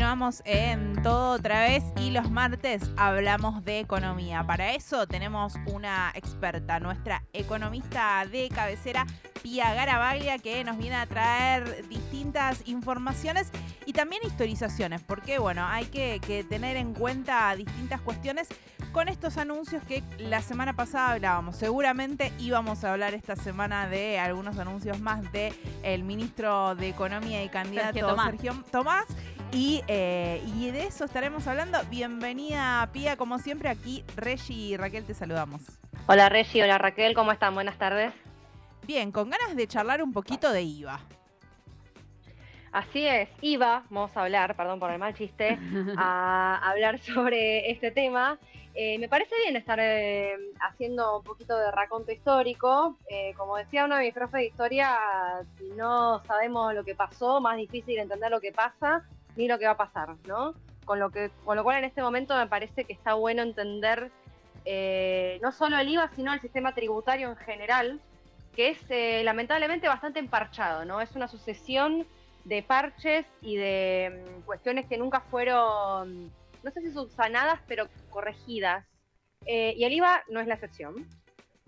Continuamos en todo otra vez y los martes hablamos de economía. Para eso tenemos una experta, nuestra economista de cabecera, Pia Garabaglia, que nos viene a traer distintas informaciones y también historizaciones, porque bueno, hay que, que tener en cuenta distintas cuestiones con estos anuncios que la semana pasada hablábamos. Seguramente íbamos a hablar esta semana de algunos anuncios más de el ministro de Economía y candidato Sergio Tomás. Y, eh, y, de eso estaremos hablando. Bienvenida, Pía, como siempre, aquí Regi y Raquel te saludamos. Hola Regi, hola Raquel, ¿cómo están? Buenas tardes. Bien, con ganas de charlar un poquito de IVA. Así es, IVA, vamos a hablar, perdón por el mal chiste, a hablar sobre este tema. Eh, me parece bien estar eh, haciendo un poquito de raconto histórico. Eh, como decía uno de mis profes de historia, si no sabemos lo que pasó, más difícil entender lo que pasa ni lo que va a pasar, ¿no? Con lo, que, con lo cual en este momento me parece que está bueno entender no solo el IVA, sino el sistema tributario en general, que es lamentablemente bastante emparchado, ¿no? Es una sucesión de parches y de mm, cuestiones que nunca fueron no sé si subsanadas, pero corregidas. Eh, y el IVA no es la excepción.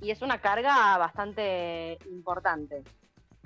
Y es una carga bastante importante.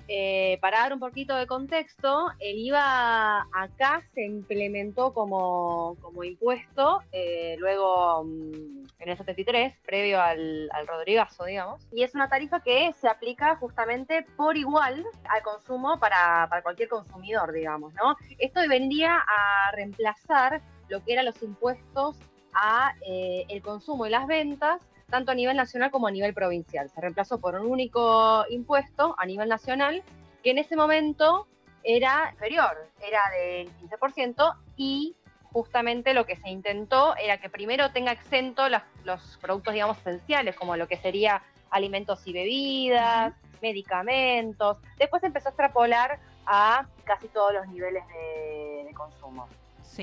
Eh, para dar un poquito de contexto, el IVA acá se implementó como, impuesto, eh, luego mm, en el 73, previo al, al, Rodrigazo, digamos, y es una tarifa que se aplica justamente por igual al consumo para, para cualquier consumidor, digamos, ¿no? Esto vendría a reemplazar lo que eran los impuestos a eh, el consumo y las ventas, tanto a nivel nacional como a nivel provincial. Se reemplazó por un único impuesto a nivel nacional, que en ese momento era inferior, era del 15%, y justamente lo que se intentó era que primero tenga exento los, los productos, digamos, esenciales, como lo que sería alimentos y bebidas, medicamentos. Después empezó a extrapolar a casi todos los niveles de consumo.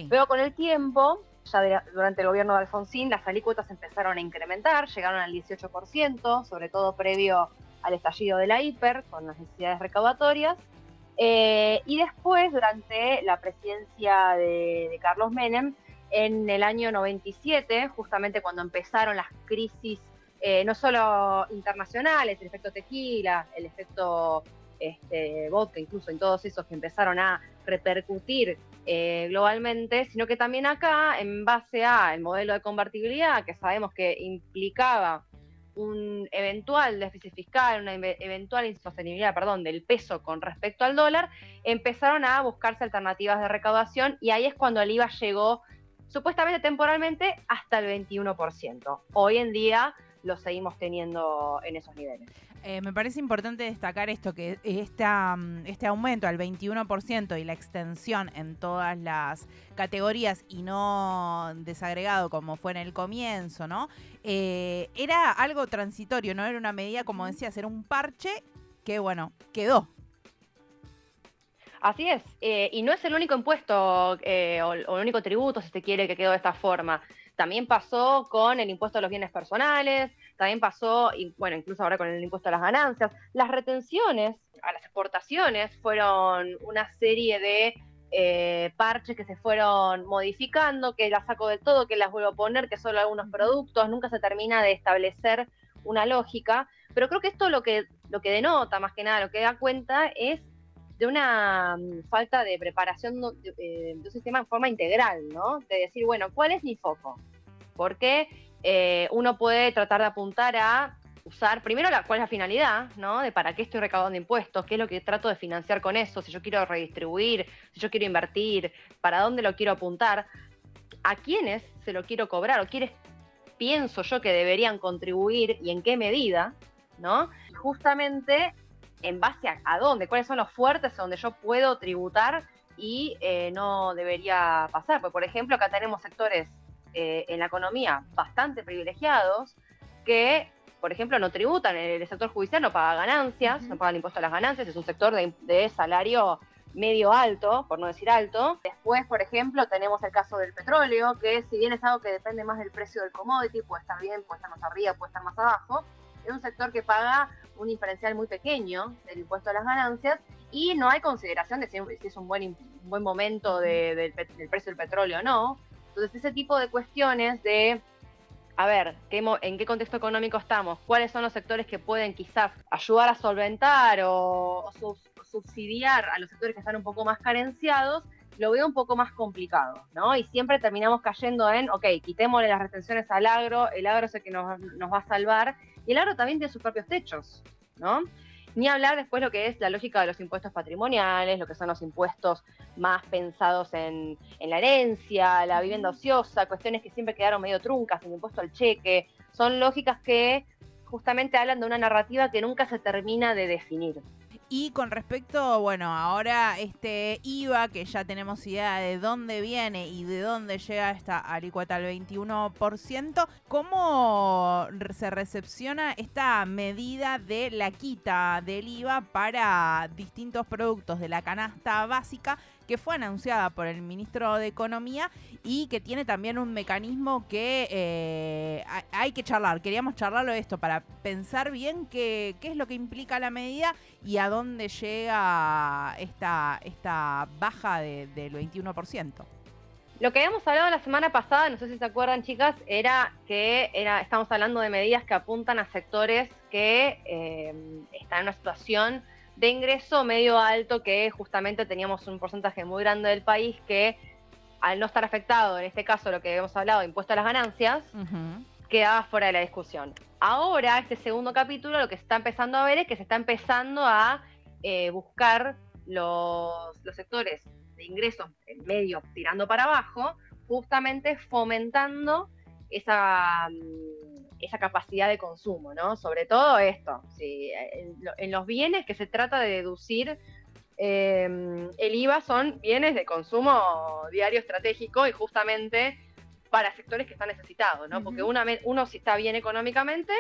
Pero con el tiempo, ya durante el gobierno de Alfonsín, las alícuotas empezaron a incrementar, llegaron al 18%, sobre todo previo al estallido de la hiper, con las necesidades recaudatorias. Eh, y después, durante la presidencia de, Carlos Menem, en el año 97, justamente cuando empezaron las crisis, eh, no solo internacionales, el efecto tequila, el efecto este, vodka, incluso en todos esos que empezaron a repercutir eh, globalmente, sino que también acá, en base a el modelo de convertibilidad, que sabemos que implicaba un eventual déficit fiscal, una eventual insostenibilidad, perdón, del peso con respecto al dólar, empezaron a buscarse alternativas de recaudación y ahí es cuando el IVA llegó supuestamente temporalmente hasta el 21%. Hoy en día lo seguimos teniendo en esos niveles. Eh, me parece importante destacar esto, que esta, mm, este aumento al 21% y la extensión en todas las categorías y no desagregado como fue en el comienzo, ¿no? Eh, era algo transitorio, no era una medida, como decías, era un parche que, bueno, quedó. Así es, eh, y no es el único impuesto o, o el único tributo, si se quiere, que quedó de esta forma. También pasó con el impuesto a los bienes personales, también pasó, y bueno, incluso ahora con el impuesto a las ganancias. Las retenciones a las exportaciones fueron una serie de eh, parches que se fueron modificando, que las saco de todo, que las vuelvo a poner, que solo algunos productos, nunca se termina de establecer una lógica, pero creo que esto lo que, lo que denota, más que nada, lo que da cuenta es de una mm, falta de preparación eh, de, un sistema en forma integral, ¿no? De decir, bueno, ¿cuál es mi foco? Porque eh, uno puede tratar de apuntar a usar, primero, la, cuál es la finalidad, ¿no? De para qué estoy recaudando impuestos, qué es lo que trato de financiar con eso, si yo quiero redistribuir, si yo quiero invertir, para dónde lo quiero apuntar, a quiénes se lo quiero cobrar o quiénes pienso yo que deberían contribuir y en qué medida, ¿no? Justamente en base a, dónde, cuáles son los fuertes donde yo puedo tributar y eh, no debería pasar. Porque, por ejemplo, acá tenemos sectores eh, en la economía bastante privilegiados que, por ejemplo, no tributan. El sector judicial no paga ganancias, no paga el impuesto a las ganancias, es un sector de, salario medio alto, por no decir alto. Después, por ejemplo, tenemos el caso del petróleo, que si bien es algo que depende más del precio del commodity, puede estar bien, puede estar más arriba, puede estar más abajo, es un sector que paga un diferencial muy pequeño del impuesto a las ganancias y no hay consideración de si, es un buen, buen momento del precio del petróleo o no. Entonces, ese tipo de cuestiones de, a ver, ¿en qué contexto económico estamos? ¿Cuáles son los sectores que pueden quizás ayudar a solventar o, subsidiar a los sectores que están un poco más carenciados? Lo veo un poco más complicado, ¿no? Y siempre terminamos cayendo en, ok, quitémosle las retenciones al agro, el agro es el que nos, nos va a salvar, y el agro también tiene sus propios techos, ¿no? Ni hablar después lo que es la lógica de los impuestos patrimoniales, lo que son los impuestos más pensados en, la herencia, la vivienda ociosa, cuestiones que siempre quedaron medio truncas, el impuesto al cheque. Son lógicas que justamente hablan de una narrativa que nunca se termina de definir. Y con respecto, bueno, ahora este IVA, que ya tenemos idea de dónde viene y de dónde llega esta alícuota al 21%, ¿cómo se recepciona esta medida de la quita del IVA para distintos productos de la canasta básica que fue anunciada por el ministro de Economía y que tiene también un mecanismo que eh, hay que charlar. Queríamos charlarlo de esto para pensar bien qué, qué es lo que implica la medida y a dónde llega esta, esta baja del 21%. Lo que habíamos hablado la semana pasada, no sé si se acuerdan chicas, era que era, estamos hablando de medidas que apuntan a sectores que eh, están en una situación de ingreso medio alto que justamente teníamos un porcentaje muy grande del país que al no estar afectado, en este caso lo que hemos hablado, impuesto a las ganancias, quedaba fuera de la discusión. Ahora, este segundo capítulo, lo que se está empezando a ver es que se está empezando a eh, buscar los, los sectores de ingresos en medio tirando para abajo, justamente fomentando esa esa capacidad de consumo, ¿no? Sobre todo esto, en, los bienes que se trata de deducir em, el IVA son bienes de consumo diario estratégico y justamente para sectores que están necesitados, ¿no? Porque uno si está bien económicamente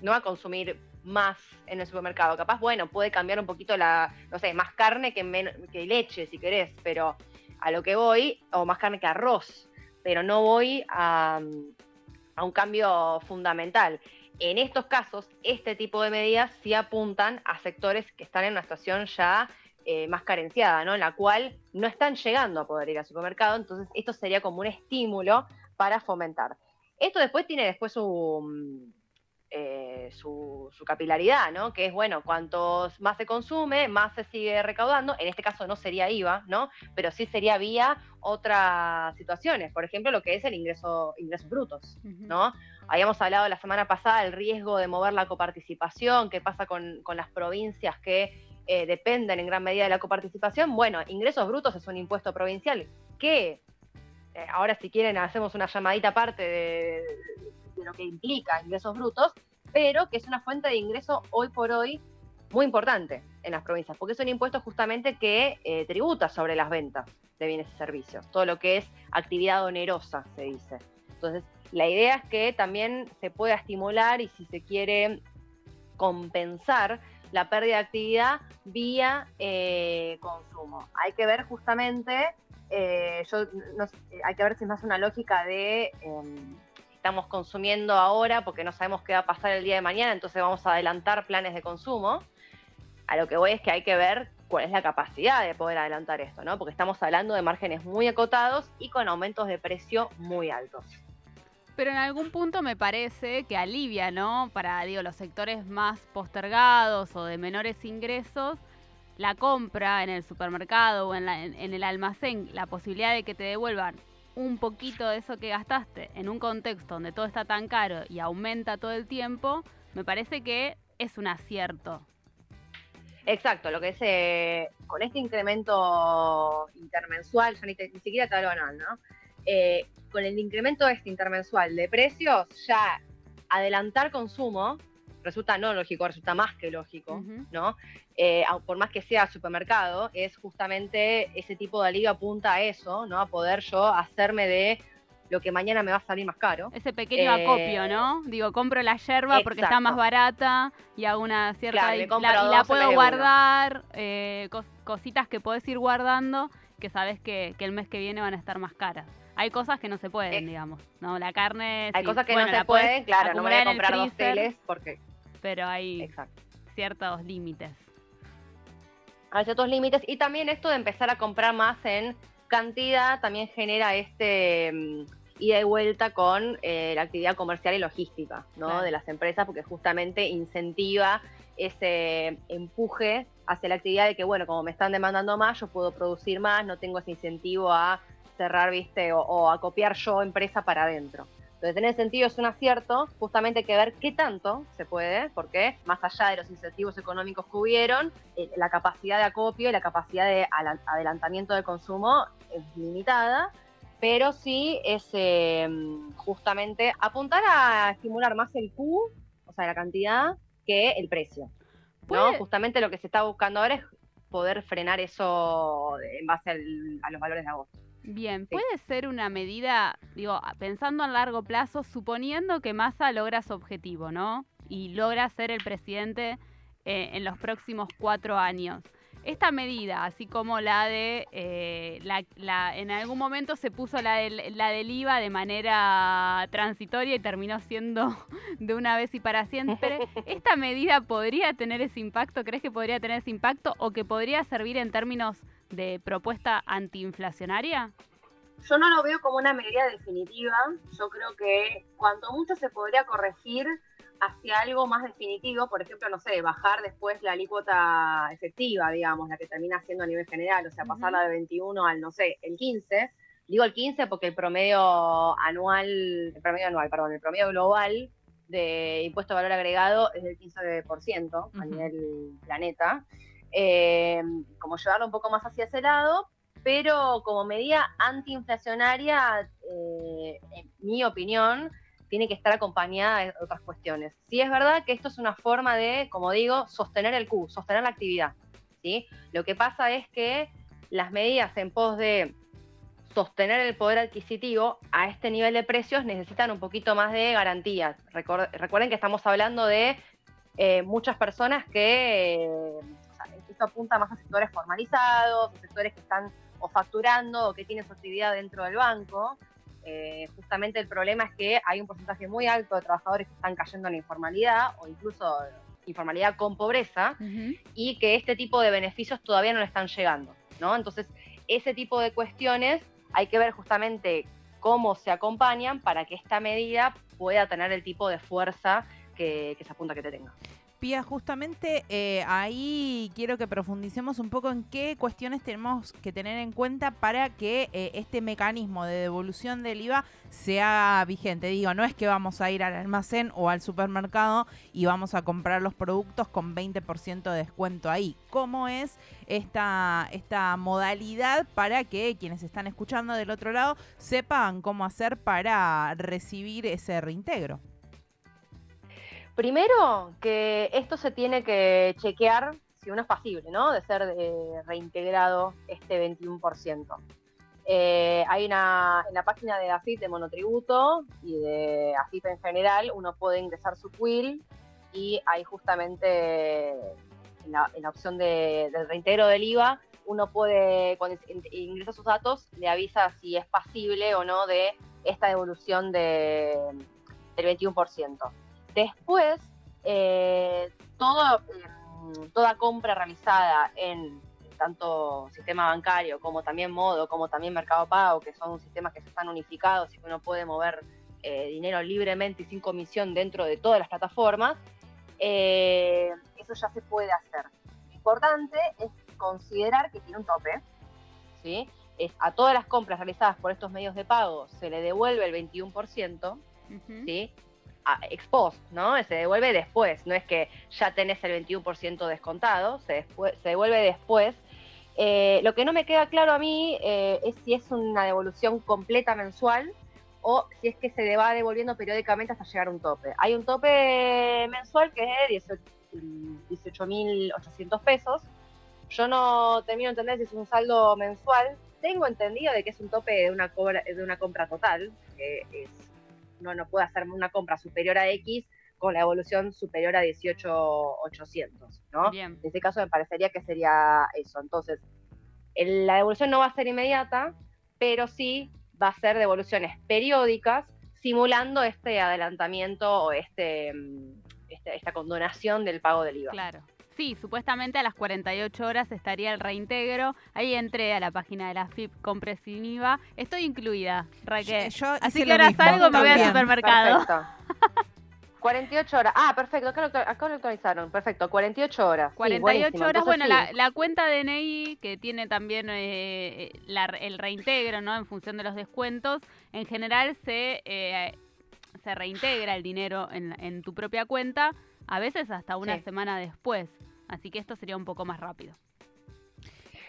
no va a consumir más en el supermercado. Capaz, bueno, puede cambiar un poquito la, no sé, más carne que, que leche si querés, pero a lo que voy, o más carne que arroz, pero no voy a, a un cambio fundamental. En estos casos, este tipo de medidas sí apuntan a sectores que están en una situación ya eh, más carenciada, ¿no? En la cual no están llegando a poder ir al supermercado, entonces esto sería como un estímulo para fomentar. Esto después tiene después mm, eh, su, capilaridad, ¿no? Que es, bueno, cuanto más se consume, más se sigue recaudando. En este caso no sería IVA, ¿no? Pero sí sería vía otras situaciones. Por ejemplo, lo que es el ingreso, ingresos brutos, ¿no? Habíamos hablado la semana pasada del riesgo de mover la coparticipación, qué pasa con, las provincias que eh, dependen en gran medida de la coparticipación. Bueno, ingresos brutos es un impuesto provincial que, eh, ahora si quieren hacemos una llamadita aparte de, de lo que implica ingresos brutos, pero que es una fuente de ingreso hoy por hoy muy importante en las provincias, porque es un impuesto justamente que eh, tributa sobre las ventas de bienes y servicios, todo lo que es actividad onerosa, se dice. Entonces, la idea es que también se pueda estimular y si se quiere compensar la pérdida de actividad vía eh, consumo. Hay que ver justamente, eh, hay que ver si es más una lógica de em, estamos consumiendo ahora porque no sabemos qué va a pasar el día de mañana, entonces vamos a adelantar planes de consumo. A lo que voy es que hay que ver cuál es la capacidad de poder adelantar esto, ¿no? Porque estamos hablando de márgenes muy acotados y con aumentos de precio muy altos. Pero en algún punto me parece que alivia, ¿no? Para, digo, los sectores más postergados o de menores ingresos, la compra en el supermercado o en, en el almacén, la posibilidad de que te devuelvan un poquito de eso que gastaste en un contexto donde todo está tan caro y aumenta todo el tiempo, me parece que es un acierto. Exacto, lo que es con este incremento intermensual, ya ni, siquiera te anual, ¿no? Eh, con el incremento este intermensual de precios, ya adelantar consumo resulta no lógico, resulta más que lógico, ¿no? Eh, por más que sea supermercado, es justamente ese tipo de alivio apunta a eso, ¿no? A poder yo hacerme de lo que mañana me va a salir más caro. Ese pequeño acopio, ¿no? Digo, compro la yerba porque está más barata y hago una cierta... y, la, puedo guardar, eh, cositas que puedes ir guardando que sabes que, el mes que viene van a estar más caras. Hay cosas que no se pueden, digamos, ¿no? La carne... Hay cosas que no se pueden, claro, no me voy a comprar dos teles porque pero hay ciertos límites. hay ciertos límites y también esto de empezar a comprar más en cantidad también genera este mm, ida y vuelta con eh, la actividad comercial y logística ¿no? de las empresas, porque justamente incentiva ese empuje hacia la actividad de que, bueno, como me están demandando más, yo puedo producir más, no tengo ese incentivo a cerrar, viste, o, a copiar yo empresa para adentro. Entonces, en ese sentido es un acierto, justamente hay que ver qué tanto se puede, porque más allá de los incentivos económicos que hubieron, eh, la capacidad de acopio y la capacidad de adelantamiento de consumo es limitada, pero sí es eh, justamente apuntar a estimular más el Q, o sea, la cantidad, que el precio. ¿no? Justamente lo que se está buscando ahora es poder frenar eso en base a los valores de agosto. Bien, puede ser una medida, digo, pensando a largo plazo, suponiendo que Massa logra su objetivo, ¿no? Y logra ser el presidente eh, en los próximos cuatro años. Esta medida, así como la de, eh, la, en algún momento se puso la, la del IVA de manera transitoria y terminó siendo de una vez y para siempre, ¿esta medida podría tener ese impacto? ¿Crees que podría tener ese impacto o que podría servir en términos de propuesta antiinflacionaria? Yo no lo veo como una medida definitiva. Yo creo que cuanto mucho se podría corregir hacia algo más definitivo, por ejemplo, no sé, bajar después la alícuota efectiva, digamos, la que termina siendo a nivel general, o sea, pasarla de 21 al, no sé, el 15. Digo el 15 porque el promedio anual, el promedio anual, perdón, el promedio global de impuesto de valor agregado es del 15% a nivel planeta. Eh, como llevarlo un poco más hacia ese lado, pero como medida antiinflacionaria, eh, en mi opinión, tiene que estar acompañada de otras cuestiones. Sí es verdad que esto es una forma de, como digo, sostener el Q, sostener la actividad. ¿sí? Lo que pasa es que las medidas en pos de sostener el poder adquisitivo a este nivel de precios necesitan un poquito más de garantías. Recuerden que estamos hablando de eh, muchas personas que, esto apunta más a sectores formalizados, sectores que están o facturando o que tienen su actividad dentro del banco. Eh, justamente el problema es que hay un porcentaje muy alto de trabajadores que están cayendo en la informalidad o incluso informalidad con pobreza y que este tipo de beneficios todavía no le están llegando, ¿no? Entonces, ese tipo de cuestiones hay que ver justamente cómo se acompañan para que esta medida pueda tener el tipo de fuerza que, que se apunta que te tenga justamente eh, ahí quiero que profundicemos un poco en qué cuestiones tenemos que tener en cuenta para que eh, este mecanismo de devolución del IVA sea vigente. Digo, no es que vamos a ir al almacén o al supermercado y vamos a comprar los productos con 20% de descuento ahí. ¿Cómo es esta, esta modalidad para que quienes están escuchando del otro lado sepan cómo hacer para recibir ese reintegro? Primero, que esto se tiene que chequear si uno es pasible, ¿no? De ser eh, reintegrado este 21%. Eh, hay una, en la página de AFIP de monotributo y de AFIP en general, uno puede ingresar su quill y ahí justamente en la, opción del reintegro del IVA, uno puede, cuando ingresa sus datos, le avisa si es pasible o no de esta devolución de, del 21%. Después, eh, em, toda compra realizada en tanto sistema bancario como también modo, como también mercado pago, que son sistemas que están unificados y que uno puede mover eh, dinero libremente y sin comisión dentro de todas las plataformas, eh, eso ya se puede hacer. Lo importante es considerar que tiene un tope, ¿sí? Es a todas las compras realizadas por estos medios de pago se le devuelve el 21%, ¿sí? Ex post, ¿no? Se devuelve después, no es que ya tenés el 21% descontado, se, se devuelve después. Eh, lo que no me queda claro a mí eh, es si es una devolución completa mensual o si es que se va devolviendo periódicamente hasta llegar a un tope. Hay un tope mensual que es de 18.800 pesos. Yo no termino de entender si es un saldo mensual. Tengo entendido de que es un tope de una, de una compra total, que es no, no puede hacer una compra superior a X con la evolución superior a 18,800, ¿no? En este caso me parecería que sería eso. Entonces, la devolución no va a ser inmediata, pero sí va a ser devoluciones periódicas, simulando este adelantamiento o este, mm, este esta condonación del pago del IVA. Claro. Sí, supuestamente a las 48 horas estaría el reintegro. Ahí entré a la página de la FIP Compre sin IVA. Estoy incluida, Raquel. Yo Así que ahora mismo, salgo, me voy al supermercado. Perfecto. 48 horas. Ah, perfecto. Acá lo, acá lo actualizaron. Perfecto. 48 horas. Sí, 48 buenísimo. horas, Entonces, bueno, sí. la, la cuenta DNI que tiene también eh, la- el reintegro, ¿no? En función de los descuentos, en general se, eh, se reintegra el dinero en, en tu propia cuenta, a veces hasta una Sí. semana después. Así que esto sería un poco más rápido.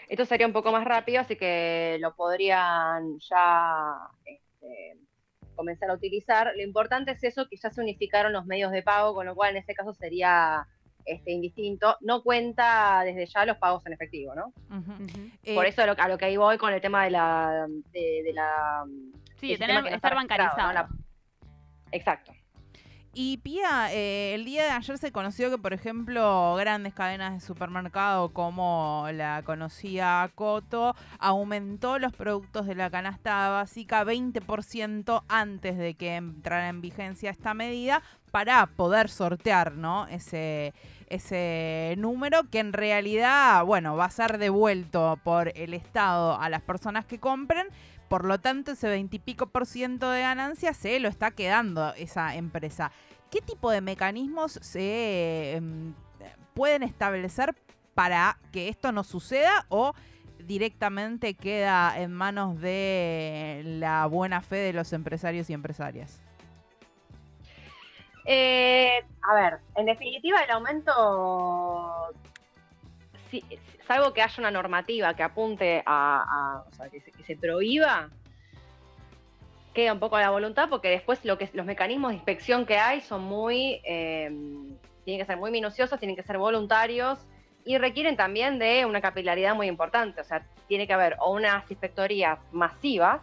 Esto sería un poco más rápido, así que lo podrían ya este, comenzar a utilizar. Lo importante es eso, que ya se unificaron los medios de pago, con lo cual en este caso sería este, indistinto. No cuenta desde ya los pagos en efectivo, ¿no? Eh, Por eso a lo, a lo que ahí voy con el tema de la... De, de la Sí, tener, está estar bancarizado. ¿no? La- Exacto. Y Pía, eh, el día de ayer se conoció que, por ejemplo, grandes cadenas de supermercado como la conocida Coto aumentó los productos de la canasta básica 20% antes de que entrara en vigencia esta medida para poder sortear, ¿no? Ese ese número que en realidad, bueno, va a ser devuelto por el Estado a las personas que compren. Por lo tanto, ese 20 y pico por ciento de ganancia se lo está quedando esa empresa. ¿Qué tipo de mecanismos se em, pueden establecer para que esto no suceda o directamente queda en manos de la buena fe de los empresarios y empresarias? Eh, a ver, en definitiva el aumento, si- salvo que haya una normativa que apunte a, o sea, que se, prohíba, queda un poco a la voluntad porque después lo que los mecanismos de inspección que hay son muy, eh, tienen que ser muy minuciosos, tienen que ser voluntarios y requieren también de una capilaridad muy importante, o sea, tiene que haber o unas inspectorías masivas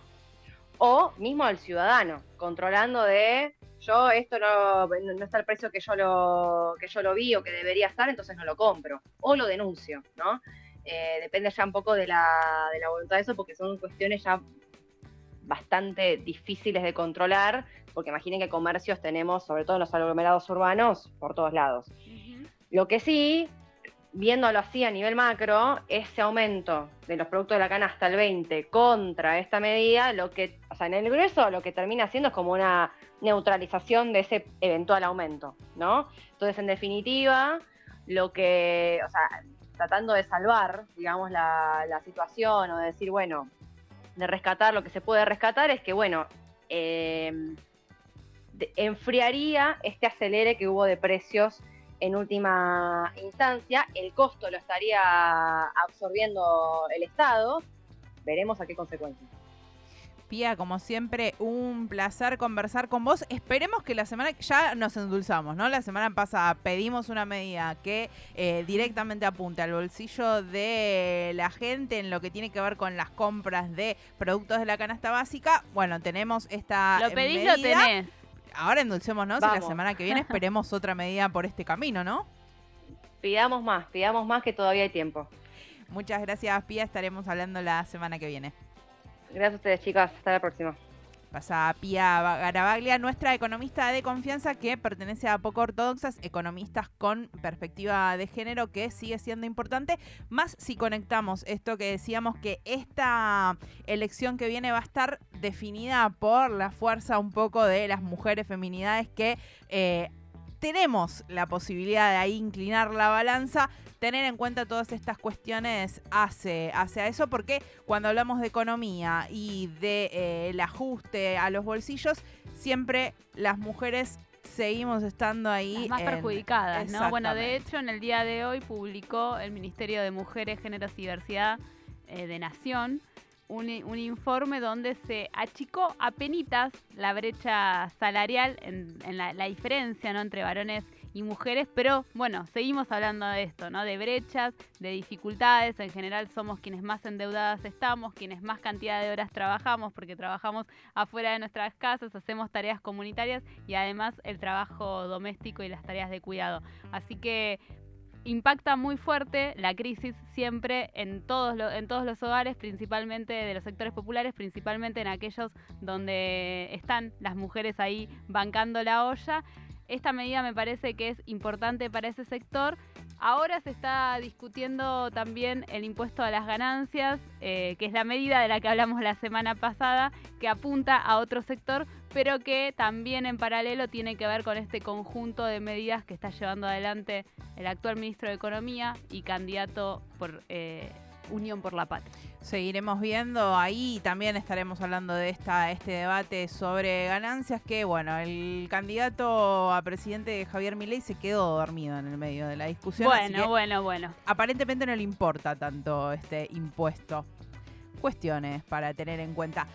o mismo al ciudadano, controlando de yo esto no, no está el precio que yo lo que yo lo vi o que debería estar, entonces no lo compro o lo denuncio, ¿no? Eh, depende ya un poco de la, de la voluntad de eso, porque son cuestiones ya bastante difíciles de controlar, porque imaginen que comercios tenemos, sobre todo en los aglomerados urbanos, por todos lados. Lo que sí, viéndolo así a nivel macro, ese aumento de los productos de la canasta al 20 contra esta medida, lo que, o sea, en el grueso lo que termina haciendo es como una neutralización de ese eventual aumento, ¿no? Entonces, en definitiva, lo que, o sea, tratando de salvar, digamos, la, situación o de decir, bueno, de rescatar lo que se puede rescatar, es que, bueno, de- enfriaría este acelere que hubo de precios en última instancia, el costo lo estaría absorbiendo el Estado, veremos a qué consecuencias. Pía, como siempre, un placer conversar con vos. Esperemos que la semana ya nos endulzamos, ¿no? La semana pasada pedimos una medida que eh, directamente apunte al bolsillo de la gente en lo que tiene que ver con las compras de productos de la canasta básica. Bueno, tenemos esta Lo pedís, lo medida. tenés. Ahora endulcémonos y la Vamos. semana que viene esperemos otra medida por este camino, ¿no? Pidamos más, pidamos más que todavía hay tiempo. Muchas gracias, Pía. Estaremos hablando la semana que viene. Gracias a ustedes, chicas. Hasta la próxima. Pasa Pía Garabaglia, nuestra economista de confianza que pertenece a Poco Ortodoxas, economistas con perspectiva de género, que sigue siendo importante. Más si conectamos esto que decíamos que esta elección que viene va a estar definida por la fuerza un poco de las mujeres feminidades que eh, tenemos la posibilidad de ahí inclinar la balanza. Tener en cuenta todas estas cuestiones hace, hace a eso porque cuando hablamos de economía y de eh, el ajuste a los bolsillos, siempre las mujeres seguimos estando ahí. Las más en- perjudicadas, ¿no? Bueno, de hecho, en el día de hoy publicó el Ministerio de Mujeres, Géneros y Diversidad eh, de Nación un, un informe donde se achicó a penitas la brecha salarial, en, en la, la diferencia ¿no? entre varones y mujeres, pero bueno, seguimos hablando de esto, ¿no? De brechas, de dificultades, en general somos quienes más endeudadas estamos, quienes más cantidad de horas trabajamos, porque trabajamos afuera de nuestras casas, hacemos tareas comunitarias y además el trabajo doméstico y las tareas de cuidado. Así que impacta muy fuerte la crisis siempre en todos, en todos los hogares, principalmente de los sectores populares, principalmente en aquellos donde están las mujeres ahí bancando la olla. Esta medida me parece que es importante para ese sector. Ahora se está discutiendo también el impuesto a las ganancias, eh, que es la medida de la que hablamos la semana pasada, que apunta a otro sector, pero que también en paralelo tiene que ver con este conjunto de medidas que está llevando adelante el actual ministro de Economía y candidato por eh, Unión por la Patria. Seguiremos viendo ahí también estaremos hablando de esta este debate sobre ganancias que bueno, el candidato a presidente Javier Milei se quedó dormido en el medio de la discusión. Bueno, bueno, bueno. Aparentemente no le importa tanto este impuesto. Cuestiones para tener en cuenta.